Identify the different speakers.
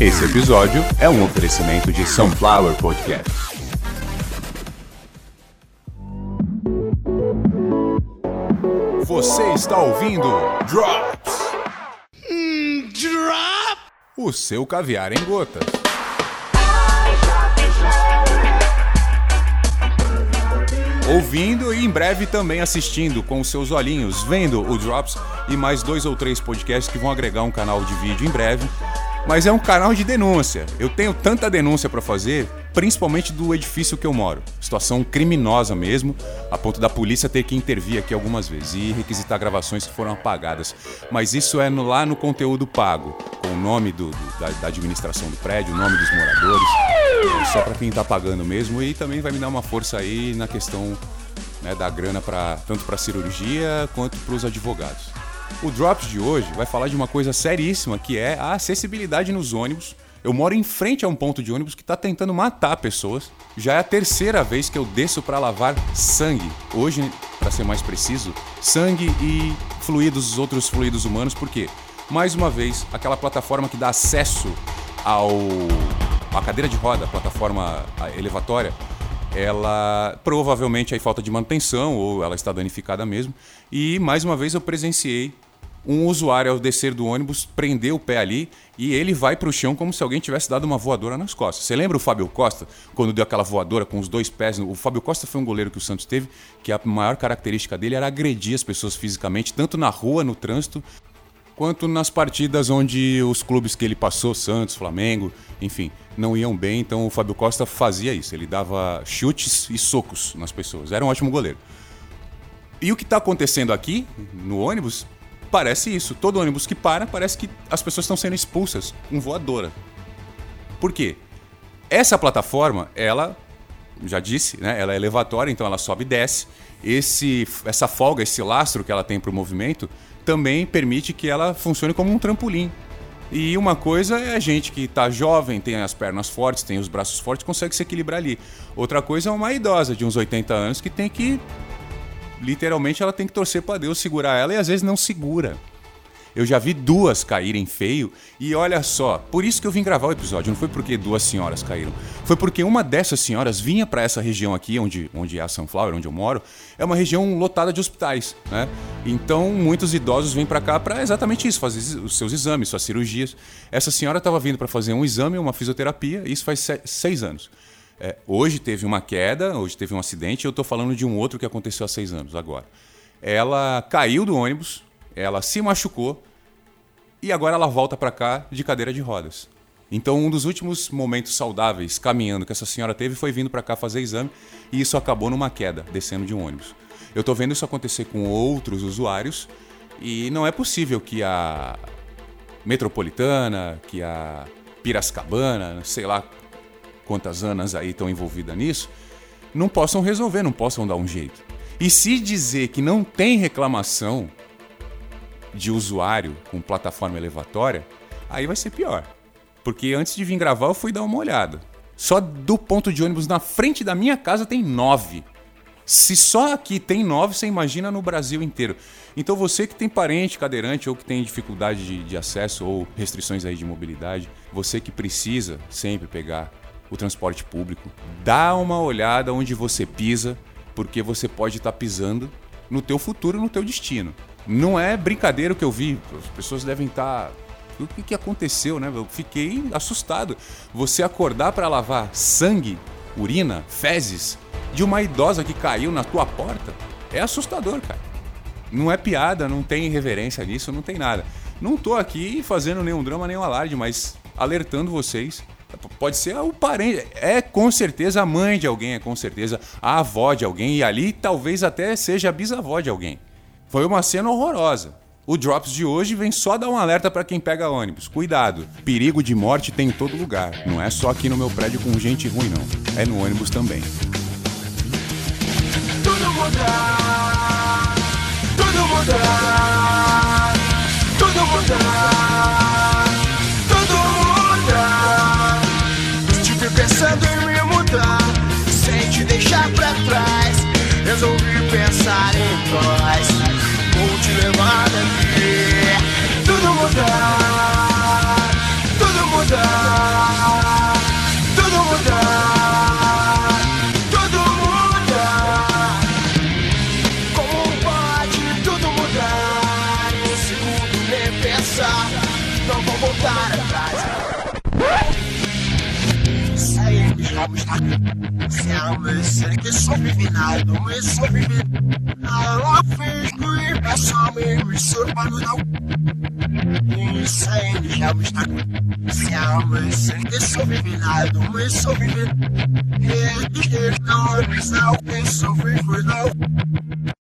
Speaker 1: Esse episódio é um oferecimento de Sunflower Podcast. Você está ouvindo Drops. drop! O seu caviar em gotas. Ouvindo e em breve também assistindo com os seus olhinhos, vendo o Drops e mais dois ou três podcasts que vão agregar um canal de vídeo em breve mas é um canal de denúncia. Eu tenho tanta denúncia para fazer, principalmente do edifício que eu moro. Situação criminosa mesmo, a ponto da polícia ter que intervir aqui algumas vezes e requisitar gravações que foram apagadas. Mas isso é no, lá no conteúdo pago, com o nome do, do, da, da, administração do prédio, o nome dos moradores, só para quem tá pagando mesmo e também vai me dar uma força aí na questão né, da grana para tanto para cirurgia quanto para os advogados. O Drops de hoje vai falar de uma coisa seríssima que é a acessibilidade nos ônibus. Eu moro em frente a um ponto de ônibus que está tentando matar pessoas. Já é a terceira vez que eu desço para lavar sangue. Hoje, para ser mais preciso, sangue e fluidos, outros fluidos humanos. Por quê? Mais uma vez, aquela plataforma que dá acesso ao a cadeira de roda, a plataforma elevatória, ela provavelmente aí falta de manutenção ou ela está danificada mesmo. E mais uma vez eu presenciei um usuário ao descer do ônibus prender o pé ali e ele vai para o chão como se alguém tivesse dado uma voadora nas costas. Você lembra o Fábio Costa quando deu aquela voadora com os dois pés? O Fábio Costa foi um goleiro que o Santos teve, que a maior característica dele era agredir as pessoas fisicamente, tanto na rua, no trânsito, quanto nas partidas onde os clubes que ele passou, Santos, Flamengo, enfim, não iam bem. Então o Fábio Costa fazia isso, ele dava chutes e socos nas pessoas. Era um ótimo goleiro. E o que está acontecendo aqui, no ônibus, parece isso. Todo ônibus que para, parece que as pessoas estão sendo expulsas com voadora. Por quê? Essa plataforma, ela, já disse, né, ela é elevatória, então ela sobe e desce. Esse, essa folga, esse lastro que ela tem para o movimento, também permite que ela funcione como um trampolim. E uma coisa é a gente que está jovem, tem as pernas fortes, tem os braços fortes, consegue se equilibrar ali. Outra coisa é uma idosa de uns 80 anos que tem que literalmente ela tem que torcer para Deus segurar ela e às vezes não segura. Eu já vi duas caírem feio e olha só, por isso que eu vim gravar o episódio, não foi porque duas senhoras caíram. Foi porque uma dessas senhoras vinha para essa região aqui, onde, onde é a Sunflower, onde eu moro, é uma região lotada de hospitais, né? Então muitos idosos vêm para cá para exatamente isso, fazer os seus exames, suas cirurgias. Essa senhora estava vindo para fazer um exame, uma fisioterapia, isso faz seis anos. É, hoje teve uma queda, hoje teve um acidente, eu estou falando de um outro que aconteceu há seis anos agora. Ela caiu do ônibus, ela se machucou e agora ela volta para cá de cadeira de rodas. Então, um dos últimos momentos saudáveis caminhando que essa senhora teve foi vindo para cá fazer exame e isso acabou numa queda, descendo de um ônibus. Eu estou vendo isso acontecer com outros usuários e não é possível que a Metropolitana, que a Piracicabana, sei lá quantas anas aí estão envolvidas nisso, não possam resolver, não possam dar um jeito. E se dizer que não tem reclamação de usuário com plataforma elevatória, aí vai ser pior. Porque antes de vir gravar, eu fui dar uma olhada. Só do ponto de ônibus na frente da minha casa tem nove. Se só aqui tem nove, você imagina no Brasil inteiro. Então você que tem parente cadeirante ou que tem dificuldade de, de acesso ou restrições aí de mobilidade, você que precisa sempre pegar o transporte público. Dá uma olhada onde você pisa, porque você pode estar tá pisando no teu futuro, no teu destino. Não é brincadeira o que eu vi. As pessoas devem estar tá... o que, que aconteceu, né? Eu fiquei assustado. Você acordar para lavar sangue, urina, fezes de uma idosa que caiu na tua porta é assustador, cara. Não é piada, não tem reverência nisso, não tem nada. Não tô aqui fazendo nenhum drama, nenhum alarde, mas alertando vocês Pode ser o parente, é com certeza a mãe de alguém, é com certeza a avó de alguém, e ali talvez até seja a bisavó de alguém. Foi uma cena horrorosa. O Drops de hoje vem só dar um alerta para quem pega ônibus. Cuidado, perigo de morte tem em todo lugar. Não é só aqui no meu prédio com gente ruim, não. É no ônibus também. Tudo muda, tudo muda, tudo muda. pensando em me mudar, sem te deixar pra trás. Resolvi pensar em nós, te levar daqui. Tudo mudar,
Speaker 2: tudo mudar, tudo mudar, tudo mudar. Como pode tudo mudar? Um segundo nem pensar, não vou voltar atrás. Sound is sick, it's so que now, it's é vivid. I love it está Se é uma ser que sobrevinado, me sobrevive E dizer não, não, que sobrevive não